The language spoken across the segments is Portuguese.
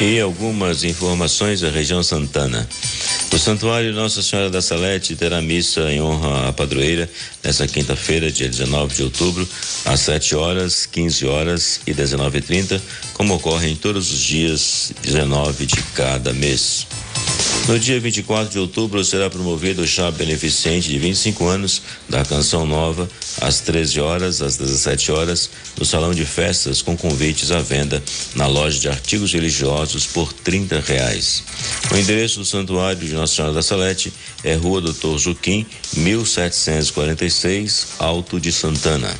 E algumas informações da região Santana. O Santuário Nossa Senhora da Salete terá missa em honra à padroeira nesta quinta-feira, dia 19 de outubro, às 7 horas, 15 horas e 19h30, como ocorre em todos os dias 19 de cada mês. No dia 24 de outubro será promovido o chá beneficente de 25 anos da Canção Nova, às 13 horas, às 17 horas, no Salão de Festas, com convites à venda na loja de artigos religiosos por 30 reais. O endereço do Santuário de Nossa Senhora da Salete é Rua Doutor Juquim, 1746, Alto de Santana.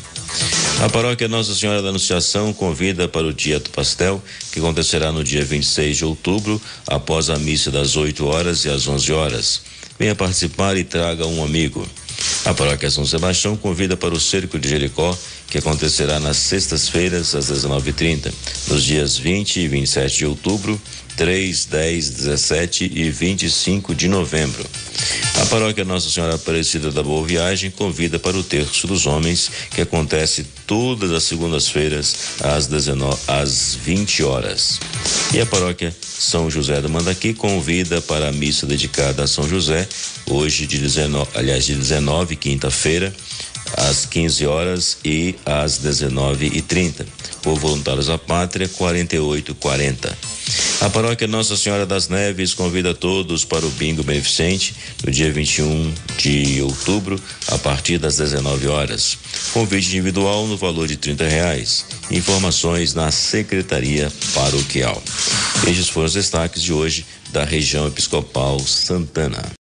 A paróquia Nossa Senhora da Anunciação convida para o Dia do Pastel, que acontecerá no dia 26 de outubro, após a missa das 8 horas e às 11 horas. Venha participar e traga um amigo. A paróquia São Sebastião convida para o Cerco de Jericó, que acontecerá nas sextas-feiras às 19h30, nos dias 20 e 27 de outubro, 3, 10, 17 e 25 de novembro. A paróquia Nossa Senhora Aparecida da Boa Viagem convida para o Terço dos Homens, que acontece todas as segundas-feiras às 19 às 20 horas. E a paróquia São José do Mandaqui convida para a missa dedicada a São José, hoje de 19, aliás, de 19, quinta-feira, às 15 horas e às 19h30. Por Voluntários da Pátria, 4840. A paróquia Nossa Senhora das Neves convida todos para o bingo beneficente no dia 21 de outubro, a partir das 19 horas. Convite individual no valor de 30 reais. Informações na Secretaria Paroquial. Estes foram os destaques de hoje da região episcopal Santana.